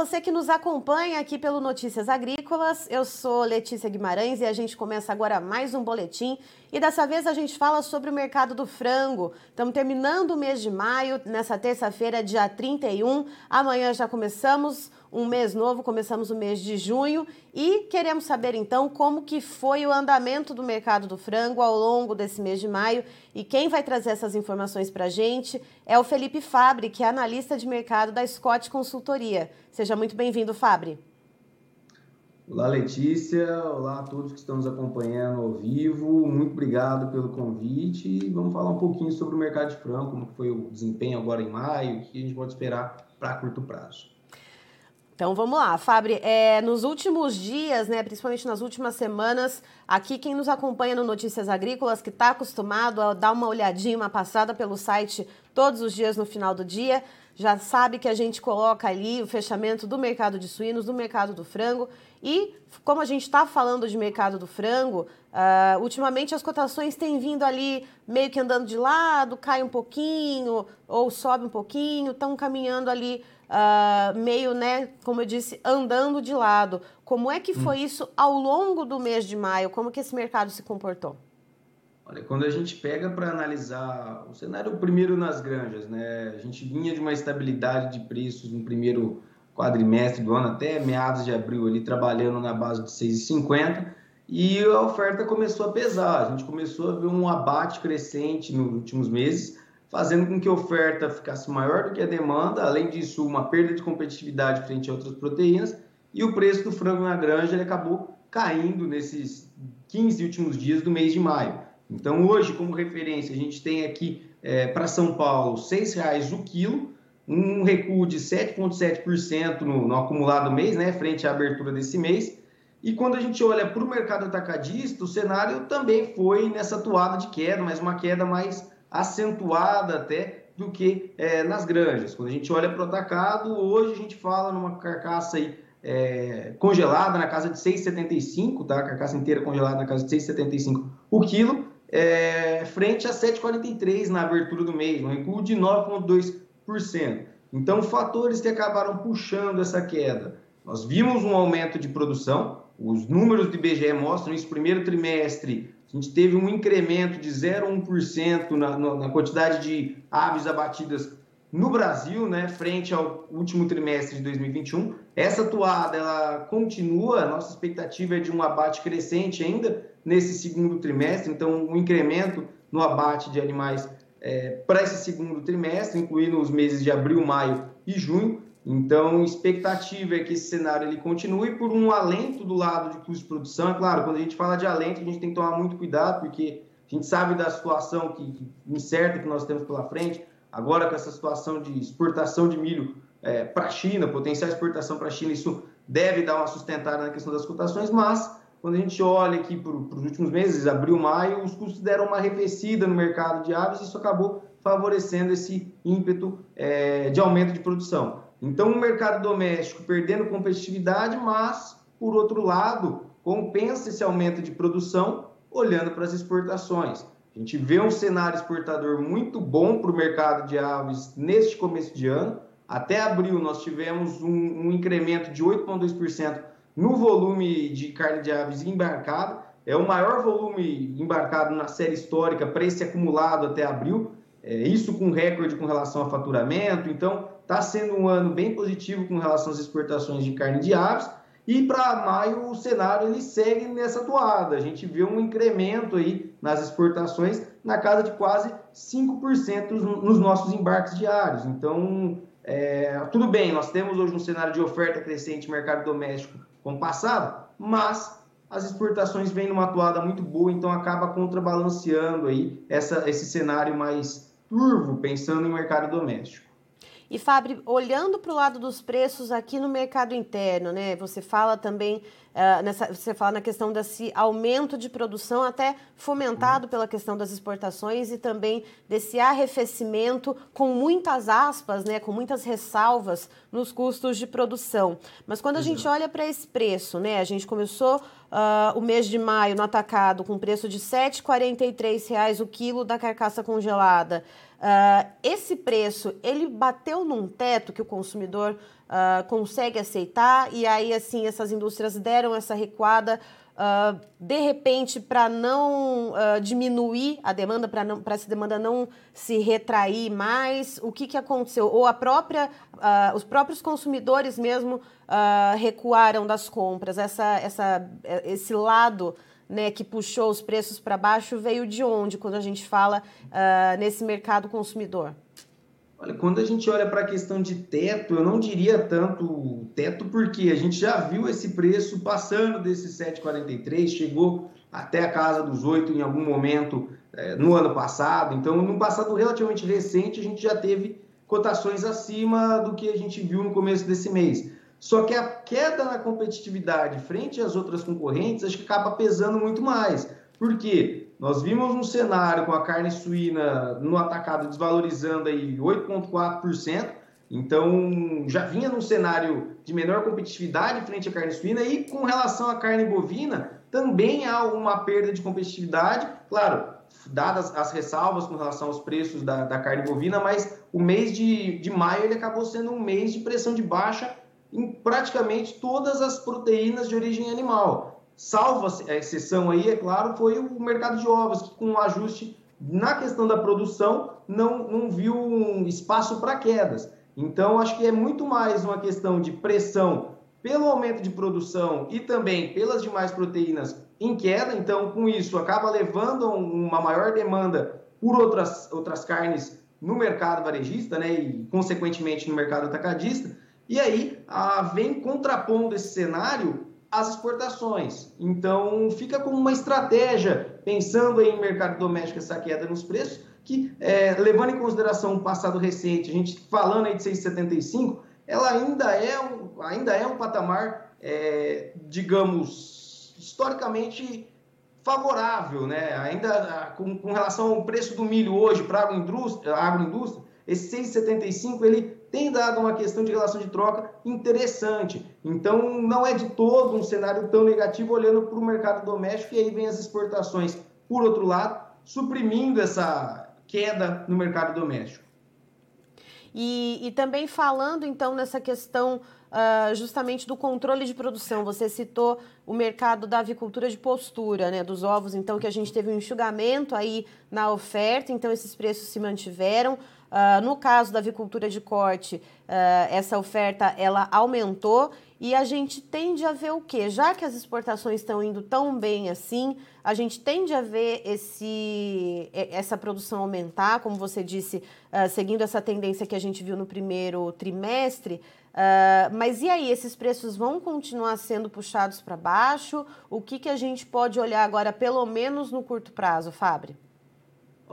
você que nos acompanha aqui pelo Notícias Agrícolas. Eu sou Letícia Guimarães e a gente começa agora mais um boletim. E dessa vez a gente fala sobre o mercado do frango. Estamos terminando o mês de maio, nessa terça-feira, dia 31. Amanhã já começamos um mês novo, começamos o mês de junho e queremos saber então como que foi o andamento do mercado do frango ao longo desse mês de maio e quem vai trazer essas informações para a gente é o Felipe Fabre, que é analista de mercado da Scott Consultoria. Seja muito bem-vindo, Fabre. Olá, Letícia. Olá a todos que estão nos acompanhando ao vivo. Muito obrigado pelo convite e vamos falar um pouquinho sobre o mercado de frango, como foi o desempenho agora em maio, o que a gente pode esperar para curto prazo. Então vamos lá, Fabri. É, nos últimos dias, né, principalmente nas últimas semanas, aqui quem nos acompanha no Notícias Agrícolas, que está acostumado a dar uma olhadinha, uma passada pelo site todos os dias no final do dia, já sabe que a gente coloca ali o fechamento do mercado de suínos, do mercado do frango. E como a gente está falando de mercado do frango, uh, ultimamente as cotações têm vindo ali meio que andando de lado, cai um pouquinho ou sobe um pouquinho, estão caminhando ali uh, meio, né, como eu disse, andando de lado. Como é que foi hum. isso ao longo do mês de maio? Como que esse mercado se comportou? Olha, quando a gente pega para analisar o cenário primeiro nas granjas, né, a gente vinha de uma estabilidade de preços no primeiro quadrimestre do ano até meados de abril ali trabalhando na base de 6,50 e a oferta começou a pesar. A gente começou a ver um abate crescente nos últimos meses fazendo com que a oferta ficasse maior do que a demanda, além disso, uma perda de competitividade frente a outras proteínas, e o preço do frango na granja ele acabou caindo nesses 15 últimos dias do mês de maio. Então, hoje, como referência, a gente tem aqui é, para São Paulo R$ 6,00 o quilo, um recuo de 7,7% no, no acumulado mês, né, frente à abertura desse mês. E quando a gente olha para o mercado atacadista, o cenário também foi nessa toada de queda, mas uma queda mais acentuada até do que é, nas granjas. Quando a gente olha para o atacado, hoje a gente fala numa carcaça aí, é, congelada na casa de 6,75, tá? Carcaça inteira congelada na casa de 6,75 o quilo, é, frente a 7,43 na abertura do mês, um recuo de 9,2%. Então, fatores que acabaram puxando essa queda. Nós vimos um aumento de produção, os números do IBGE mostram isso, primeiro trimestre a gente teve um incremento de 0,1% na, na quantidade de aves abatidas no Brasil, né, frente ao último trimestre de 2021. Essa toada ela continua, nossa expectativa é de um abate crescente ainda nesse segundo trimestre, então um incremento no abate de animais é, para esse segundo trimestre, incluindo os meses de abril, maio e junho. Então, expectativa é que esse cenário ele continue por um alento do lado de custo de produção. É claro, quando a gente fala de alento, a gente tem que tomar muito cuidado, porque a gente sabe da situação que, que incerta que nós temos pela frente. Agora, com essa situação de exportação de milho é, para a China, potencial exportação para a China, isso deve dar uma sustentada na questão das cotações, mas quando a gente olha aqui para os últimos meses, abril, maio, os custos deram uma arrefecida no mercado de aves e isso acabou favorecendo esse ímpeto é, de aumento de produção. Então, o mercado doméstico perdendo competitividade, mas, por outro lado, compensa esse aumento de produção olhando para as exportações. A gente vê um cenário exportador muito bom para o mercado de aves neste começo de ano. Até abril, nós tivemos um, um incremento de 8,2% no volume de carne de aves embarcada. É o maior volume embarcado na série histórica esse acumulado até abril. É, isso com recorde com relação a faturamento. Então, Está sendo um ano bem positivo com relação às exportações de carne de aves. E para maio o cenário ele segue nessa toada. A gente vê um incremento aí nas exportações na casa de quase 5% nos nossos embarques diários. Então, é, tudo bem, nós temos hoje um cenário de oferta crescente no mercado doméstico com o passado, mas as exportações vêm numa toada muito boa, então acaba contrabalanceando aí essa, esse cenário mais turvo, pensando em mercado doméstico. E Fábio, olhando para o lado dos preços aqui no mercado interno, né? Você fala também uh, nessa, você fala na questão desse aumento de produção, até fomentado pela questão das exportações e também desse arrefecimento com muitas aspas, né? Com muitas ressalvas nos custos de produção. Mas quando a gente olha para esse preço, né? A gente começou uh, o mês de maio no atacado com preço de R$ 7,43 o quilo da carcaça congelada. Uh, esse preço, ele bateu num teto que o consumidor uh, consegue aceitar e aí assim essas indústrias deram essa recuada uh, de repente para não diminuir a demanda para para essa demanda não se retrair mais o que que aconteceu? Ou a própria os próprios consumidores mesmo recuaram das compras. Essa essa esse lado né, que puxou os preços para baixo veio de onde quando a gente fala nesse mercado consumidor Olha, quando a gente olha para a questão de teto, eu não diria tanto teto, porque a gente já viu esse preço passando desses 7,43, chegou até a casa dos 8 em algum momento é, no ano passado. Então, num passado relativamente recente, a gente já teve cotações acima do que a gente viu no começo desse mês. Só que a queda na competitividade frente às outras concorrentes, acho que acaba pesando muito mais. Por quê? Nós vimos um cenário com a carne suína no atacado desvalorizando aí 8,4%, então já vinha num cenário de menor competitividade frente à carne suína e com relação à carne bovina também há uma perda de competitividade, claro, dadas as ressalvas com relação aos preços da, da carne bovina, mas o mês de, de maio ele acabou sendo um mês de pressão de baixa em praticamente todas as proteínas de origem animal. Salvo a exceção aí, é claro, foi o mercado de ovos, que com um ajuste na questão da produção não, não viu um espaço para quedas. Então, acho que é muito mais uma questão de pressão pelo aumento de produção e também pelas demais proteínas em queda. Então, com isso, acaba levando uma maior demanda por outras, outras carnes no mercado varejista, né, e consequentemente no mercado atacadista. E aí, a, vem contrapondo esse cenário as exportações. Então, fica como uma estratégia, pensando em mercado doméstico, essa queda nos preços, que, é, levando em consideração o passado recente, a gente falando aí de 6,75, ela ainda é um, ainda é um patamar, é, digamos, historicamente favorável, né? Ainda com, com relação ao preço do milho hoje para a agroindústria, agroindústria, esse 6,75 ele tem dado uma questão de relação de troca interessante. Então, não é de todo um cenário tão negativo olhando para o mercado doméstico e aí vem as exportações, por outro lado, suprimindo essa queda no mercado doméstico. E, e também falando, então, nessa questão uh, justamente do controle de produção. Você citou o mercado da avicultura de postura, né, dos ovos, então, que a gente teve um enxugamento aí na oferta, então esses preços se mantiveram. Uh, no caso da avicultura de corte, uh, essa oferta ela aumentou e a gente tende a ver o quê? Já que as exportações estão indo tão bem assim, a gente tende a ver esse, essa produção aumentar, como você disse, uh, seguindo essa tendência que a gente viu no primeiro trimestre. mas e aí, esses preços vão continuar sendo puxados para baixo? O que, que a gente pode olhar agora, pelo menos no curto prazo, Fábio?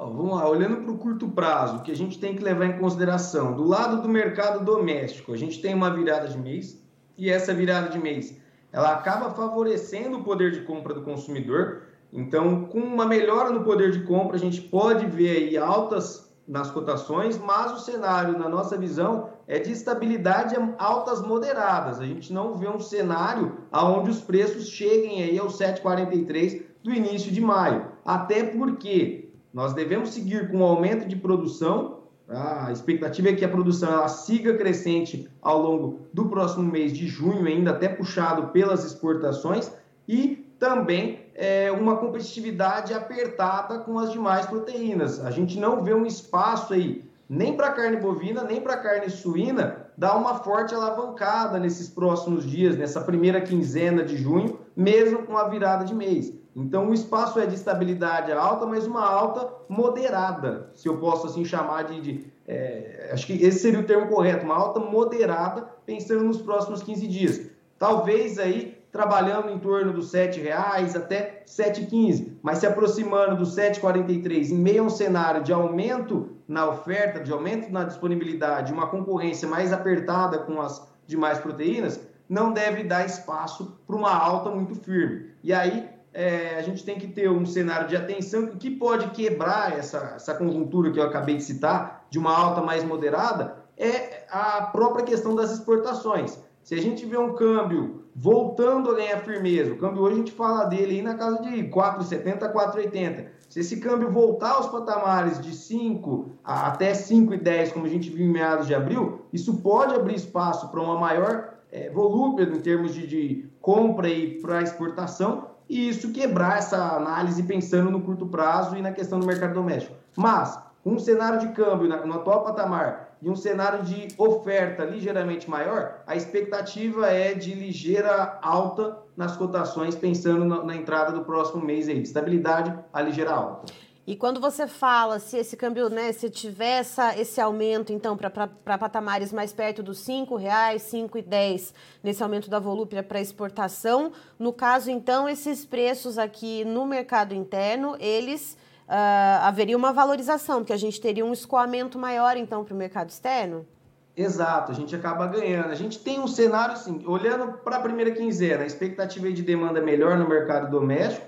Vamos lá, olhando para o curto prazo, que a gente tem que levar em consideração, do lado do mercado doméstico, a gente tem uma virada de mês, e essa virada de mês, ela acaba favorecendo o poder de compra do consumidor. Então, com uma melhora no poder de compra, a gente pode ver aí altas nas cotações, mas o cenário, na nossa visão, é de estabilidade altas moderadas. A gente não vê um cenário onde os preços cheguem aí aos 7,43 do início de maio. Até porque nós devemos seguir com o aumento de produção. A expectativa é que a produção ela siga crescente ao longo do próximo mês de junho, ainda até puxado pelas exportações, e também é, uma competitividade apertada com as demais proteínas. A gente não vê um espaço aí, nem para carne bovina, nem para carne suína, dar uma forte alavancada nesses próximos dias, nessa primeira quinzena de junho, mesmo com a virada de mês. Então, o espaço é de estabilidade alta, mas uma alta moderada, se eu posso assim chamar de. de é, acho que esse seria o termo correto, uma alta moderada, pensando nos próximos 15 dias. Talvez aí trabalhando em torno dos R$ reais até 7,15, mas se aproximando dos 7,43 em meio a um cenário de aumento na oferta, de aumento na disponibilidade, uma concorrência mais apertada com as demais proteínas, não deve dar espaço para uma alta muito firme. E aí é, a gente tem que ter um cenário de atenção que pode quebrar essa, essa conjuntura que eu acabei de citar, de uma alta mais moderada, é a própria questão das exportações. Se a gente vê um câmbio voltando a ganhar firmeza, o câmbio hoje a gente fala dele aí na casa de 4,70 4,80. Se esse câmbio voltar aos patamares de 5 até 5,10, como a gente viu em meados de abril, isso pode abrir espaço para uma maior é, volúpia em termos de, de compra e para exportação, e isso quebrar essa análise pensando no curto prazo e na questão do mercado doméstico. Mas, com um cenário de câmbio no atual patamar e um cenário de oferta ligeiramente maior, a expectativa é de ligeira alta nas cotações, pensando na, entrada do próximo mês aí, de estabilidade a ligeira alta. E quando você fala se esse câmbio, né, se tiver essa, esse aumento, então, para patamares mais perto dos R$ reais, cinco e dez nesse aumento da volúpia para exportação, no caso, então, esses preços aqui no mercado interno, eles uh, haveria uma valorização, porque a gente teria um escoamento maior, então, para o mercado externo? Exato, a gente acaba ganhando. A gente tem um cenário assim, olhando para a primeira quinzena, a expectativa de demanda melhor no mercado doméstico,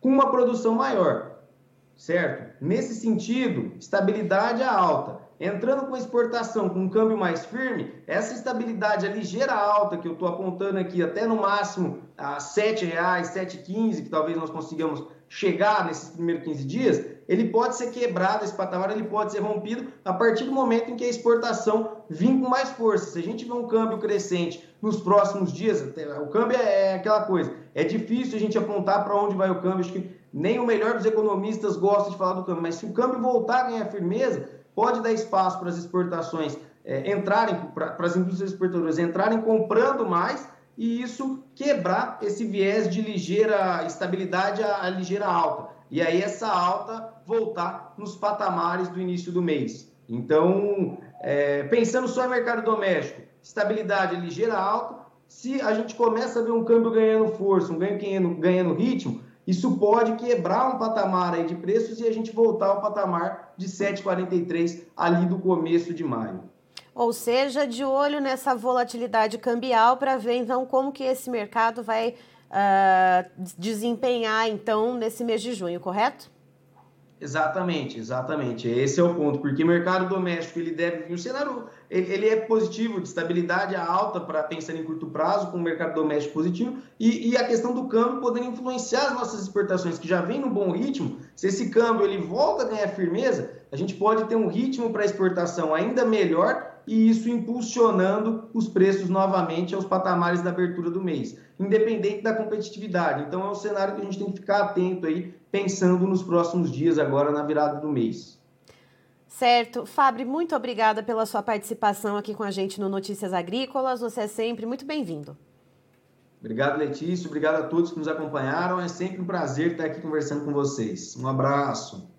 com uma produção maior certo? Nesse sentido, estabilidade é alta. Entrando com exportação com um câmbio mais firme, essa estabilidade, a ligeira alta que eu estou apontando aqui, até no máximo a R$ 7,00, R$ 7,15, que talvez nós consigamos chegar nesses primeiros 15 dias, ele pode ser quebrado, esse patamar ele pode ser rompido a partir do momento em que a exportação vir com mais força. Se a gente vê um câmbio crescente nos próximos dias, o câmbio é aquela coisa, é difícil a gente apontar para onde vai o câmbio, acho que nem o melhor dos economistas gosta de falar do câmbio, mas se o câmbio voltar a ganhar firmeza, pode dar espaço para as exportações é, entrarem, para as indústrias exportadoras entrarem comprando mais e isso quebrar esse viés de ligeira estabilidade a, a ligeira alta. E aí essa alta voltar nos patamares do início do mês. Então, é, pensando só em mercado doméstico, estabilidade ligeira alta, se a gente começa a ver um câmbio ganhando força, um ganho ganhando, ganhando ritmo, isso pode quebrar um patamar aí de preços e a gente voltar ao patamar de 7,43 ali do começo de maio. Ou seja, de olho nessa volatilidade cambial para ver então como que esse mercado vai uh, desempenhar então nesse mês de junho, correto? Exatamente, exatamente. Esse é o ponto, porque o mercado doméstico ele deve. O cenário ele, é positivo, de estabilidade alta para pensar em curto prazo, com o mercado doméstico positivo, e, e, a questão do câmbio poder influenciar as nossas exportações, que já vem no bom ritmo. Se esse câmbio ele volta a ganhar firmeza, a gente pode ter um ritmo para exportação ainda melhor e isso impulsionando os preços novamente aos patamares da abertura do mês, independente da competitividade. Então é um cenário que a gente tem que ficar atento aí, pensando nos próximos dias agora na virada do mês. Certo. Fábio, muito obrigada pela sua participação aqui com a gente no Notícias Agrícolas. Você é sempre muito bem-vindo. Obrigado, Letícia. Obrigado a todos que nos acompanharam. É sempre um prazer estar aqui conversando com vocês. Um abraço.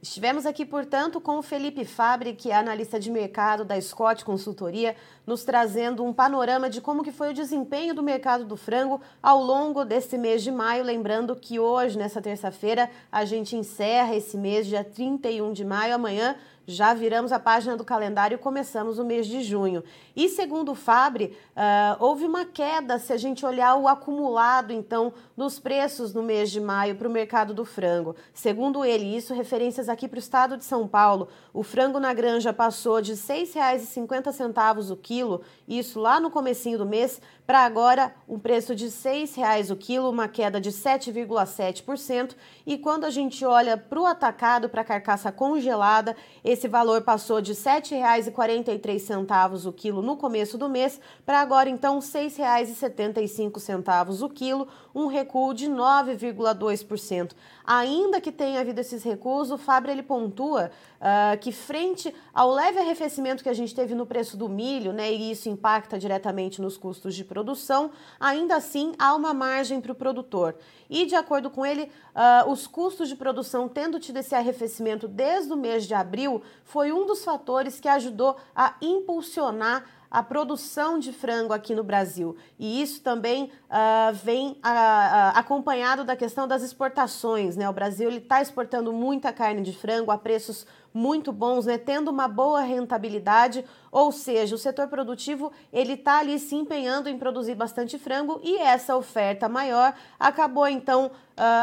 Estivemos aqui, portanto, com o Felipe Fabre, que é analista de mercado da Scott Consultoria, nos trazendo um panorama de como que foi o desempenho do mercado do frango ao longo deste mês de maio. Lembrando que hoje, nessa terça-feira, a gente encerra esse mês, dia 31 de maio. Amanhã já viramos a página do calendário e começamos o mês de junho. E segundo o Fabre, uh, houve uma queda se a gente olhar o acumulado, então, nos preços no mês de maio para o mercado do frango. Segundo ele, isso referências aqui para o estado de São Paulo, o frango na granja passou de R$ 6,50 o quilo, isso lá no comecinho do mês, para agora um preço de R$ 6,00 o quilo, uma queda de 7,7%. E quando a gente olha para o atacado, para a carcaça congelada, esse valor passou de R$ 7,43 o quilo no começo do mês, para agora então R$ 6,75 o quilo, um recuo de 9,2%. Ainda que tenha havido esses recuos, o Fábio ele pontua uh, que frente ao leve arrefecimento que a gente teve no preço do milho, né, e isso impacta diretamente nos custos de produção, ainda assim há uma margem para o produtor. E de acordo com ele, uh, os custos de produção tendo tido esse arrefecimento desde o mês de abril foi um dos fatores que ajudou a impulsionar a produção de frango aqui no Brasil. E isso também uh, vem uh, uh, acompanhado da questão das exportações. Né? O Brasil está exportando muita carne de frango a preços muito bons, né? tendo uma boa rentabilidade, ou seja, o setor produtivo ele está ali se empenhando em produzir bastante frango e essa oferta maior acabou então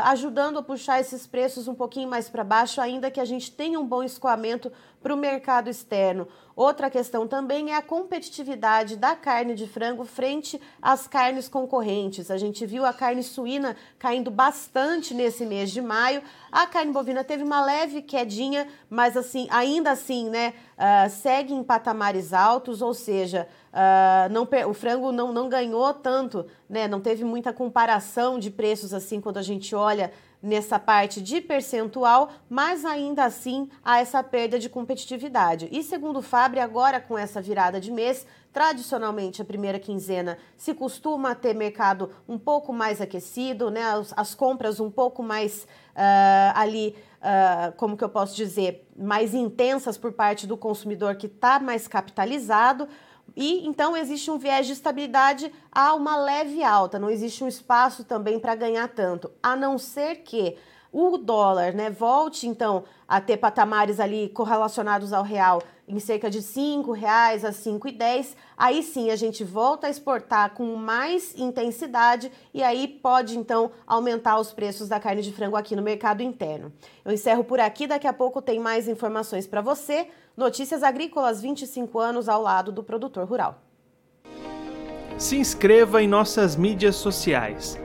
ajudando a puxar esses preços um pouquinho mais para baixo, ainda que a gente tenha um bom escoamento para o mercado externo. Outra questão também é a competitividade da carne de frango frente às carnes concorrentes. A gente viu a carne suína caindo bastante nesse mês de maio. A carne bovina teve uma leve quedinha, mas assim, ainda assim, né, uh, segue em patamares altos, ou seja, uh, não, o frango não, não ganhou tanto, né, não teve muita comparação de preços assim quando a gente olha nessa parte de percentual, mas ainda assim há essa perda de competitividade. E segundo o Fabre, agora com essa virada de mês, tradicionalmente a primeira quinzena se costuma ter mercado um pouco mais aquecido, né? As, as compras um pouco mais uh, ali, uh, como que eu posso dizer, mais intensas por parte do consumidor que está mais capitalizado. E então existe um viés de estabilidade a uma leve alta, não existe um espaço também para ganhar tanto, a não ser que o dólar né, volte então a ter patamares ali correlacionados ao real em cerca de R$ reais a 5,10, aí sim a gente volta a exportar com mais intensidade e aí pode então aumentar os preços da carne de frango aqui no mercado interno. Eu encerro por aqui, daqui a pouco tem mais informações para você. Notícias Agrícolas 25 anos ao lado do produtor rural. Se inscreva em nossas mídias sociais.